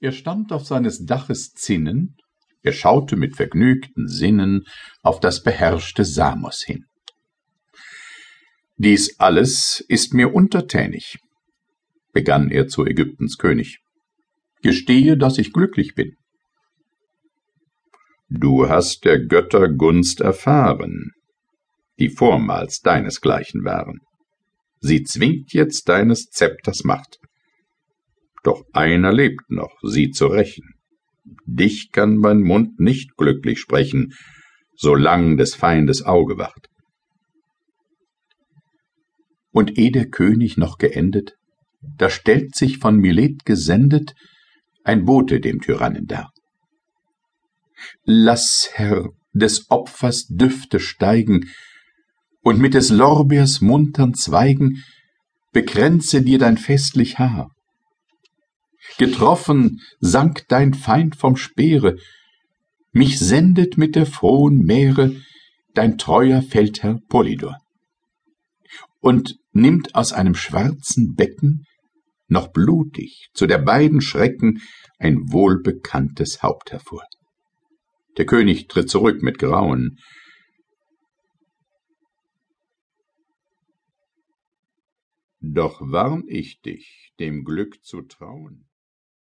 Er stand auf seines Daches Zinnen, er schaute mit vergnügten Sinnen auf das beherrschte Samos hin. Dies alles ist mir untertänig, begann er zu Ägyptens König. Gestehe, dass ich glücklich bin. Du hast der Götter Gunst erfahren, die vormals deinesgleichen waren. Sie zwingt jetzt deines Zepters Macht. Doch einer lebt noch, sie zu rächen. Dich kann mein Mund nicht glücklich sprechen, solang des Feindes Auge wacht. Und eh der König noch geendet, da stellt sich von Milet gesendet ein Bote dem Tyrannen dar. Lass, Herr, des Opfers Düfte steigen, und mit des Lorbeers muntern Zweigen bekränze dir dein festlich Haar. Getroffen sank dein Feind vom Speere, mich sendet mit der frohen Meere dein treuer Feldherr Polydor und nimmt aus einem schwarzen Becken noch blutig zu der beiden Schrecken ein wohlbekanntes Haupt hervor. Der König tritt zurück mit Grauen. Doch warn ich dich, dem Glück zu trauen.